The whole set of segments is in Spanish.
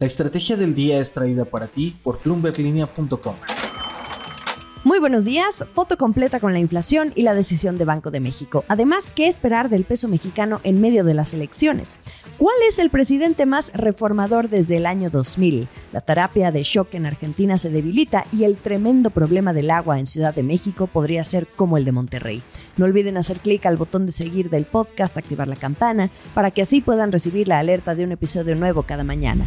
La estrategia del día es traída para ti por plumberlinea.com. Muy buenos días, foto completa con la inflación y la decisión de Banco de México. Además, ¿qué esperar del peso mexicano en medio de las elecciones? ¿Cuál es el presidente más reformador desde el año 2000? La terapia de shock en Argentina se debilita y el tremendo problema del agua en Ciudad de México podría ser como el de Monterrey. No olviden hacer clic al botón de seguir del podcast, activar la campana, para que así puedan recibir la alerta de un episodio nuevo cada mañana.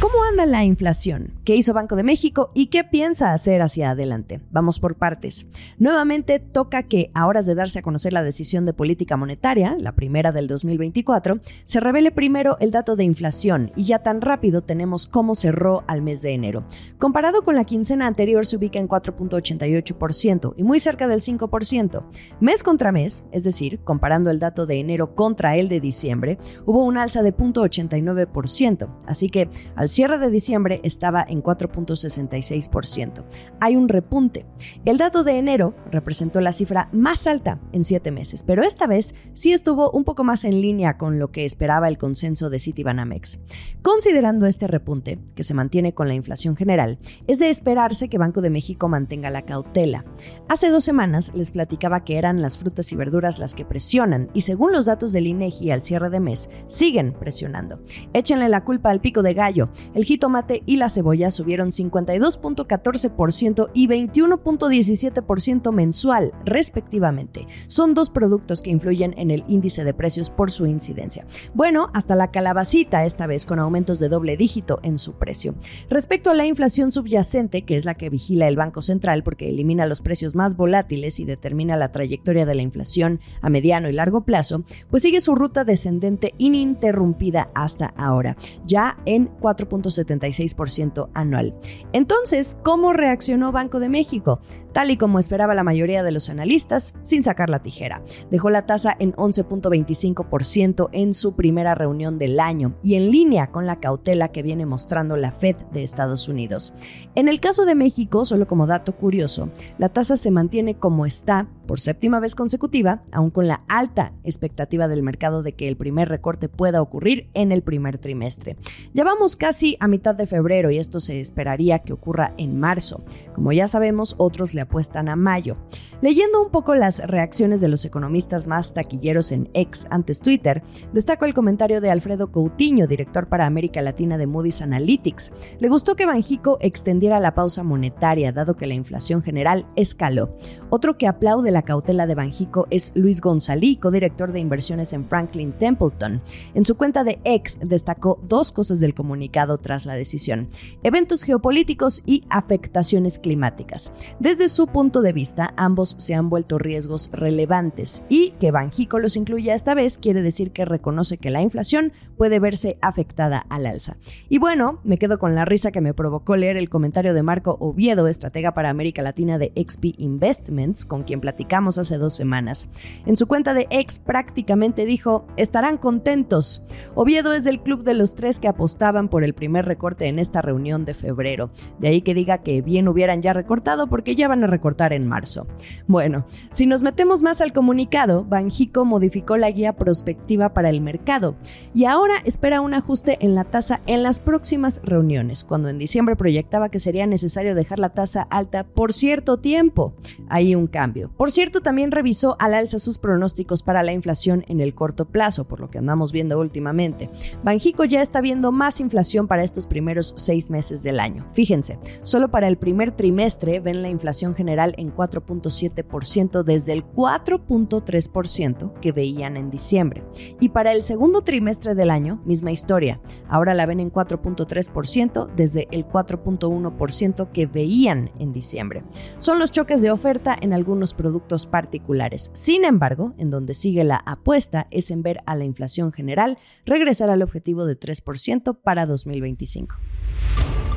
¿Cómo anda la inflación? ¿Qué hizo Banco de México y qué piensa hacer hacia adelante? Vamos por partes. Nuevamente toca que, a horas de darse a conocer la decisión de política monetaria, la primera del 2024, se revele primero el dato de inflación y ya tan rápido tenemos cómo cerró al mes de enero. Comparado con la quincena anterior se ubica en 4.88% y muy cerca del 5%. Mes contra mes, es decir, comparando el dato de enero contra el de diciembre, hubo un alza de 0.89%, así que al cierre de diciembre estaba en 4.66%. Hay un repunte. El dato de enero representó la cifra más alta en siete meses, pero esta vez sí estuvo un poco más en línea con lo que esperaba el consenso de Citibanamex. Considerando este repunte, que se mantiene con la inflación general, es de esperarse que Banco de México mantenga la cautela. Hace dos semanas les platicaba que eran las frutas y verduras las que presionan y según los datos del INEGI al cierre de mes, siguen presionando. Échenle la culpa al pico de gallo el jitomate y la cebolla subieron 52.14% y 21.17% mensual, respectivamente. Son dos productos que influyen en el índice de precios por su incidencia. Bueno, hasta la calabacita esta vez con aumentos de doble dígito en su precio. Respecto a la inflación subyacente, que es la que vigila el Banco Central porque elimina los precios más volátiles y determina la trayectoria de la inflación a mediano y largo plazo, pues sigue su ruta descendente ininterrumpida hasta ahora, ya en 4.76% anual. Entonces, ¿cómo reaccionó Banco de México? Tal y como esperaba la mayoría de los analistas, sin sacar la tijera. Dejó la tasa en 11.25% en su primera reunión del año y en línea con la cautela que viene mostrando la Fed de Estados Unidos. En el caso de México, solo como dato curioso, la tasa se mantiene como está por séptima vez consecutiva, aún con la alta expectativa del mercado de que el primer recorte pueda ocurrir en el primer trimestre. Ya vamos casi a mitad de febrero y esto se esperaría que ocurra en marzo. Como ya sabemos, otros apuestan a mayo. Leyendo un poco las reacciones de los economistas más taquilleros en ex antes Twitter, destaco el comentario de Alfredo Coutinho, director para América Latina de Moody's Analytics. Le gustó que Banjico extendiera la pausa monetaria, dado que la inflación general escaló. Otro que aplaude la cautela de Banjico es Luis Gonzalí, co-director de inversiones en Franklin Templeton. En su cuenta de ex destacó dos cosas del comunicado tras la decisión, eventos geopolíticos y afectaciones climáticas. Desde su punto de vista, ambos se han vuelto riesgos relevantes y que Banjico los incluya esta vez quiere decir que reconoce que la inflación puede verse afectada al alza. Y bueno, me quedo con la risa que me provocó leer el comentario de Marco Oviedo, estratega para América Latina de XP Investments, con quien platicamos hace dos semanas. En su cuenta de ex prácticamente dijo, estarán contentos. Oviedo es del club de los tres que apostaban por el primer recorte en esta reunión de febrero. De ahí que diga que bien hubieran ya recortado porque ya van a recortar en marzo. Bueno, si nos metemos más al comunicado, Banjico modificó la guía prospectiva para el mercado y ahora espera un ajuste en la tasa en las próximas reuniones, cuando en diciembre proyectaba que sería necesario dejar la tasa alta por cierto tiempo. Hay un cambio. Por cierto, también revisó al alza sus pronósticos para la inflación en el corto plazo, por lo que andamos viendo últimamente. Banjico ya está viendo más inflación para estos primeros seis meses del año. Fíjense, solo para el primer trimestre ven la inflación general en 4.7% desde el 4.3% que veían en diciembre. Y para el segundo trimestre del año, misma historia. Ahora la ven en 4.3% desde el 4.1% que veían en diciembre. Son los choques de oferta en algunos productos particulares. Sin embargo, en donde sigue la apuesta es en ver a la inflación general regresar al objetivo de 3% para 2025.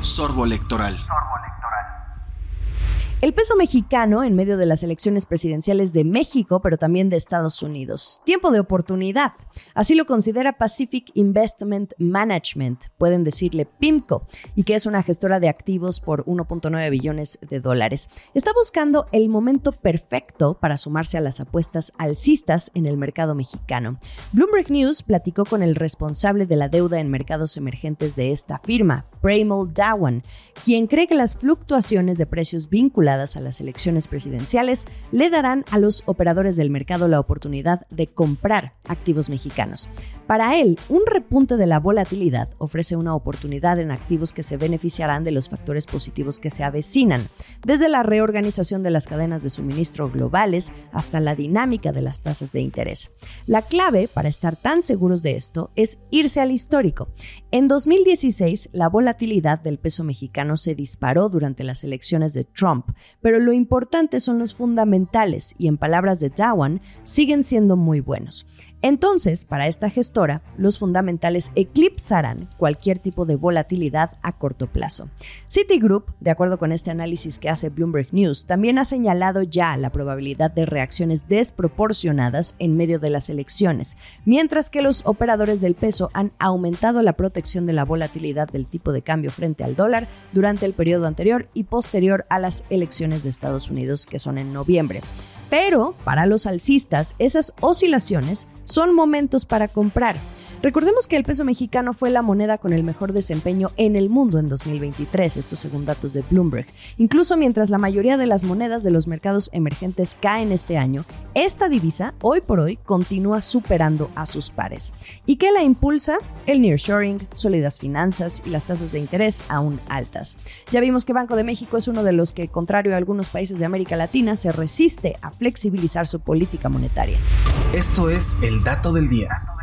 Sorbo electoral. El peso mexicano en medio de las elecciones presidenciales de México, pero también de Estados Unidos. Tiempo de oportunidad. Así lo considera Pacific Investment Management, pueden decirle PIMCO, y que es una gestora de activos por 1.9 billones de dólares. Está buscando el momento perfecto para sumarse a las apuestas alcistas en el mercado mexicano. Bloomberg News platicó con el responsable de la deuda en mercados emergentes de esta firma, Pramel Dawan, quien cree que las fluctuaciones de precios vinculadas a las elecciones presidenciales le darán a los operadores del mercado la oportunidad de comprar activos mexicanos. Para él, un repunte de la volatilidad ofrece una oportunidad en activos que se beneficiarán de los factores positivos que se avecinan, desde la reorganización de las cadenas de suministro globales hasta la dinámica de las tasas de interés. La clave para estar tan seguros de esto es irse al histórico. En 2016, la volatilidad del peso mexicano se disparó durante las elecciones de Trump, pero lo importante son los fundamentales y en palabras de Dawan, siguen siendo muy buenos. Entonces, para esta gestora, los fundamentales eclipsarán cualquier tipo de volatilidad a corto plazo. Citigroup, de acuerdo con este análisis que hace Bloomberg News, también ha señalado ya la probabilidad de reacciones desproporcionadas en medio de las elecciones, mientras que los operadores del peso han aumentado la protección de la volatilidad del tipo de cambio frente al dólar durante el periodo anterior y posterior a las elecciones de Estados Unidos, que son en noviembre. Pero para los alcistas, esas oscilaciones son momentos para comprar. Recordemos que el peso mexicano fue la moneda con el mejor desempeño en el mundo en 2023, esto según datos de Bloomberg. Incluso mientras la mayoría de las monedas de los mercados emergentes caen este año, esta divisa hoy por hoy continúa superando a sus pares. ¿Y qué la impulsa? El nearshoring, sólidas finanzas y las tasas de interés aún altas. Ya vimos que Banco de México es uno de los que, contrario a algunos países de América Latina, se resiste a flexibilizar su política monetaria. Esto es el dato del día.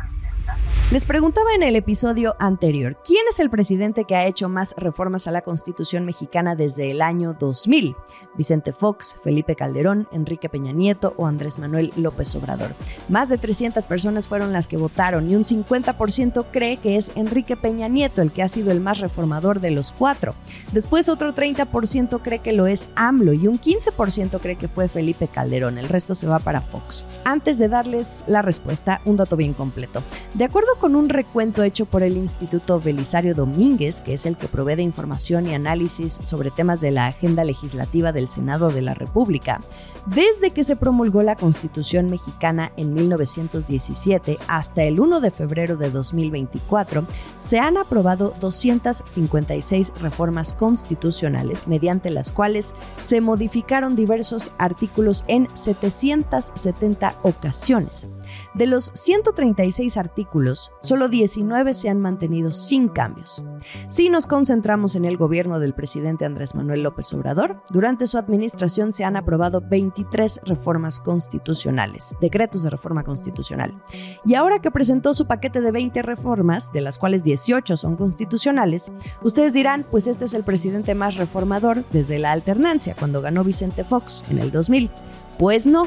Les preguntaba en el episodio anterior, ¿quién es el presidente que ha hecho más reformas a la Constitución mexicana desde el año 2000? ¿Vicente Fox, Felipe Calderón, Enrique Peña Nieto o Andrés Manuel López Obrador? Más de 300 personas fueron las que votaron y un 50% cree que es Enrique Peña Nieto el que ha sido el más reformador de los cuatro. Después otro 30% cree que lo es AMLO y un 15% cree que fue Felipe Calderón. El resto se va para Fox. Antes de darles la respuesta, un dato bien completo. De acuerdo con un recuento hecho por el Instituto Belisario Domínguez, que es el que provee de información y análisis sobre temas de la agenda legislativa del Senado de la República, desde que se promulgó la Constitución mexicana en 1917 hasta el 1 de febrero de 2024, se han aprobado 256 reformas constitucionales, mediante las cuales se modificaron diversos artículos en 770 ocasiones. De los 136 artículos, solo 19 se han mantenido sin cambios. Si nos concentramos en el gobierno del presidente Andrés Manuel López Obrador, durante su administración se han aprobado 23 reformas constitucionales, decretos de reforma constitucional. Y ahora que presentó su paquete de 20 reformas, de las cuales 18 son constitucionales, ustedes dirán, pues este es el presidente más reformador desde la alternancia, cuando ganó Vicente Fox en el 2000. Pues no,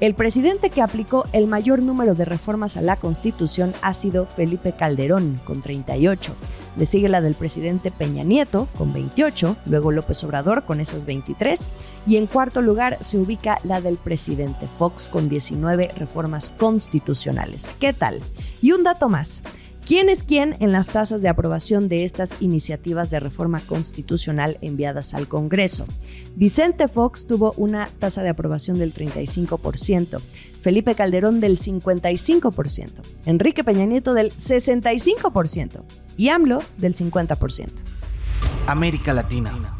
el presidente que aplicó el mayor número de reformas a la Constitución ha sido Felipe Calderón, con 38. Le sigue la del presidente Peña Nieto, con 28, luego López Obrador, con esas 23, y en cuarto lugar se ubica la del presidente Fox, con 19 reformas constitucionales. ¿Qué tal? Y un dato más. ¿Quién es quién en las tasas de aprobación de estas iniciativas de reforma constitucional enviadas al Congreso? Vicente Fox tuvo una tasa de aprobación del 35%, Felipe Calderón del 55%, Enrique Peña Nieto del 65% y AMLO del 50%. América Latina.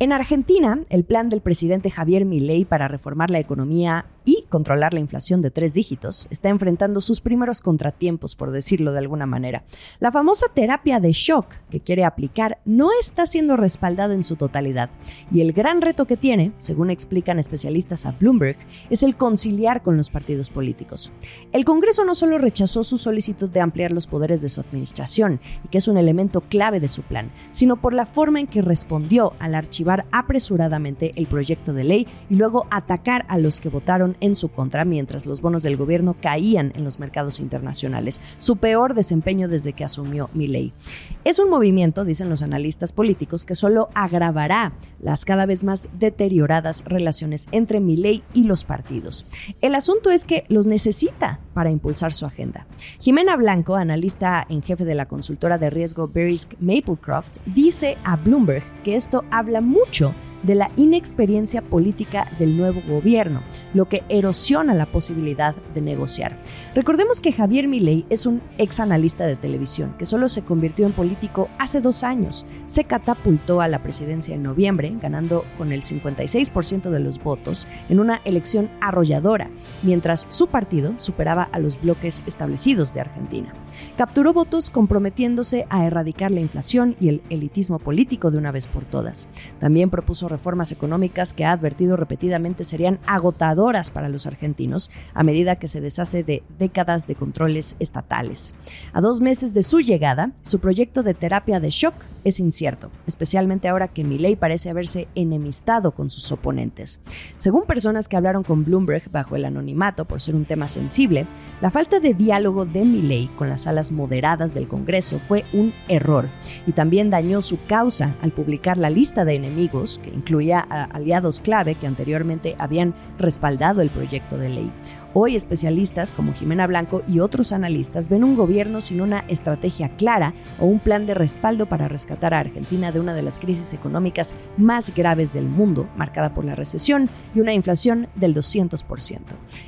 En Argentina, el plan del presidente Javier Milei para reformar la economía y controlar la inflación de tres dígitos, está enfrentando sus primeros contratiempos, por decirlo de alguna manera. La famosa terapia de shock que quiere aplicar no está siendo respaldada en su totalidad, y el gran reto que tiene, según explican especialistas a Bloomberg, es el conciliar con los partidos políticos. El Congreso no solo rechazó su solicitud de ampliar los poderes de su administración, y que es un elemento clave de su plan, sino por la forma en que respondió al archivar apresuradamente el proyecto de ley y luego atacar a los que votaron en su contra mientras los bonos del gobierno caían en los mercados internacionales, su peor desempeño desde que asumió Milei. Es un movimiento, dicen los analistas políticos, que solo agravará las cada vez más deterioradas relaciones entre Milei y los partidos. El asunto es que los necesita para impulsar su agenda. Jimena Blanco, analista en jefe de la consultora de riesgo Verisk Maplecroft, dice a Bloomberg que esto habla mucho de la inexperiencia política del nuevo gobierno, lo que erosiona la posibilidad de negociar. Recordemos que Javier Milei es un ex analista de televisión que solo se convirtió en político hace dos años. Se catapultó a la presidencia en noviembre, ganando con el 56% de los votos en una elección arrolladora, mientras su partido superaba a los bloques establecidos de Argentina. Capturó votos comprometiéndose a erradicar la inflación y el elitismo político de una vez por todas. También propuso reformas económicas que ha advertido repetidamente serían agotadoras para los argentinos a medida que se deshace de décadas de controles estatales. A dos meses de su llegada, su proyecto de terapia de shock es incierto, especialmente ahora que Milei parece haberse enemistado con sus oponentes. Según personas que hablaron con Bloomberg bajo el anonimato por ser un tema sensible, la falta de diálogo de Milei con las alas moderadas del Congreso fue un error y también dañó su causa al publicar la lista de enemigos, que incluía a aliados clave que anteriormente habían respaldado el proyecto de ley. Hoy especialistas como Jimena Blanco y otros analistas ven un gobierno sin una estrategia clara o un plan de respaldo para rescatar a Argentina de una de las crisis económicas más graves del mundo, marcada por la recesión y una inflación del 200%.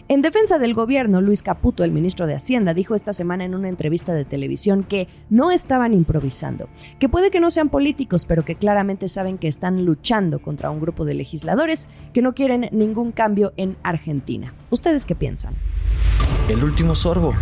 En defensa del gobierno, Luis Caputo, el ministro de Hacienda, dijo esta semana en una entrevista de televisión que no estaban improvisando, que puede que no sean políticos, pero que claramente saben que están luchando contra un grupo de legisladores que no quieren ningún cambio en Argentina. ¿Ustedes qué piensan? El último sorbo.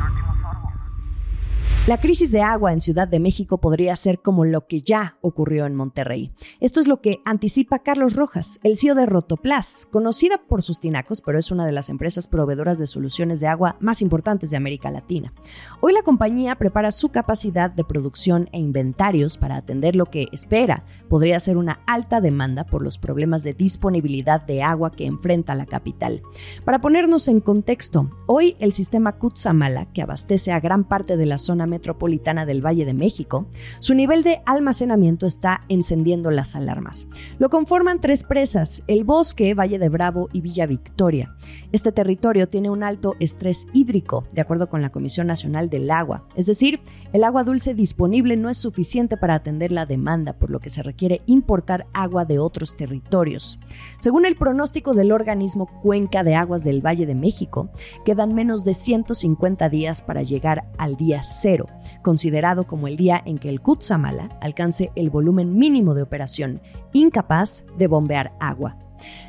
La crisis de agua en Ciudad de México podría ser como lo que ya ocurrió en Monterrey. Esto es lo que anticipa Carlos Rojas, el CEO de Rotoplas, conocida por sus tinacos, pero es una de las empresas proveedoras de soluciones de agua más importantes de América Latina. Hoy la compañía prepara su capacidad de producción e inventarios para atender lo que espera podría ser una alta demanda por los problemas de disponibilidad de agua que enfrenta la capital. Para ponernos en contexto, hoy el sistema Kutsamala, que abastece a gran parte de la zona metropolitana del Valle de México, su nivel de almacenamiento está encendiendo las alarmas. Lo conforman tres presas, el Bosque, Valle de Bravo y Villa Victoria. Este territorio tiene un alto estrés hídrico, de acuerdo con la Comisión Nacional del Agua, es decir, el agua dulce disponible no es suficiente para atender la demanda, por lo que se requiere importar agua de otros territorios. Según el pronóstico del organismo Cuenca de Aguas del Valle de México, quedan menos de 150 días para llegar al día cero considerado como el día en que el Kutsamala alcance el volumen mínimo de operación, incapaz de bombear agua.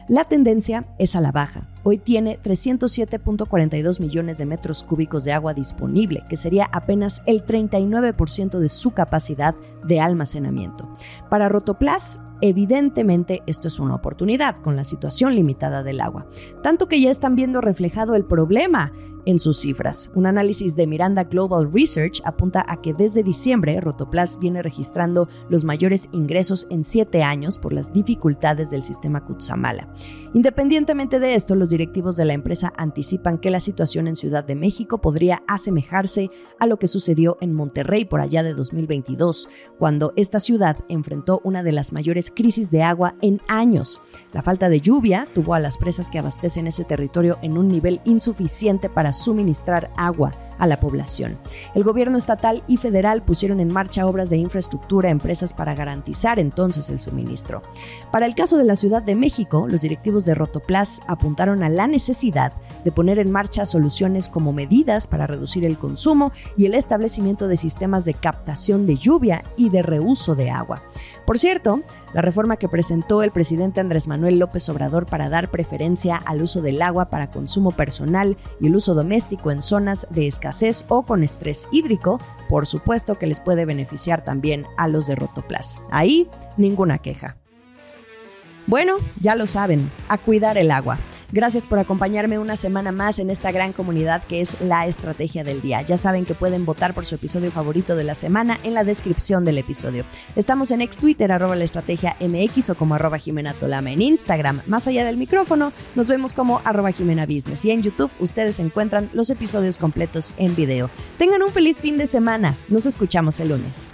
La tendencia es a la baja. Hoy tiene 307.42 millones de metros cúbicos de agua disponible, que sería apenas el 39% de su capacidad de almacenamiento. Para Rotoplas, evidentemente esto es una oportunidad con la situación limitada del agua, tanto que ya están viendo reflejado el problema en sus cifras. Un análisis de Miranda Global Research apunta a que desde diciembre Rotoplas viene registrando los mayores ingresos en siete años por las dificultades del sistema Kutsamala. Independientemente de esto, los directivos de la empresa anticipan que la situación en Ciudad de México podría asemejarse a lo que sucedió en Monterrey por allá de 2022, cuando esta ciudad enfrentó una de las mayores crisis de agua en años. La falta de lluvia tuvo a las presas que abastecen ese territorio en un nivel insuficiente para suministrar agua a la población. El gobierno estatal y federal pusieron en marcha obras de infraestructura, empresas para garantizar entonces el suministro. Para el caso de la Ciudad de México, los directivos de Rotoplas apuntaron a la necesidad de poner en marcha soluciones como medidas para reducir el consumo y el establecimiento de sistemas de captación de lluvia y de reuso de agua. Por cierto, la reforma que presentó el presidente Andrés Manuel López Obrador para dar preferencia al uso del agua para consumo personal y el uso doméstico en zonas de escasez o con estrés hídrico, por supuesto que les puede beneficiar también a los de Rotoplas. Ahí, ninguna queja. Bueno, ya lo saben, a cuidar el agua. Gracias por acompañarme una semana más en esta gran comunidad que es la estrategia del día. Ya saben que pueden votar por su episodio favorito de la semana en la descripción del episodio. Estamos en ex Twitter, arroba la estrategia MX o como arroba Jimena Tolama en Instagram. Más allá del micrófono, nos vemos como arroba Jimena Business y en YouTube ustedes encuentran los episodios completos en video. Tengan un feliz fin de semana. Nos escuchamos el lunes.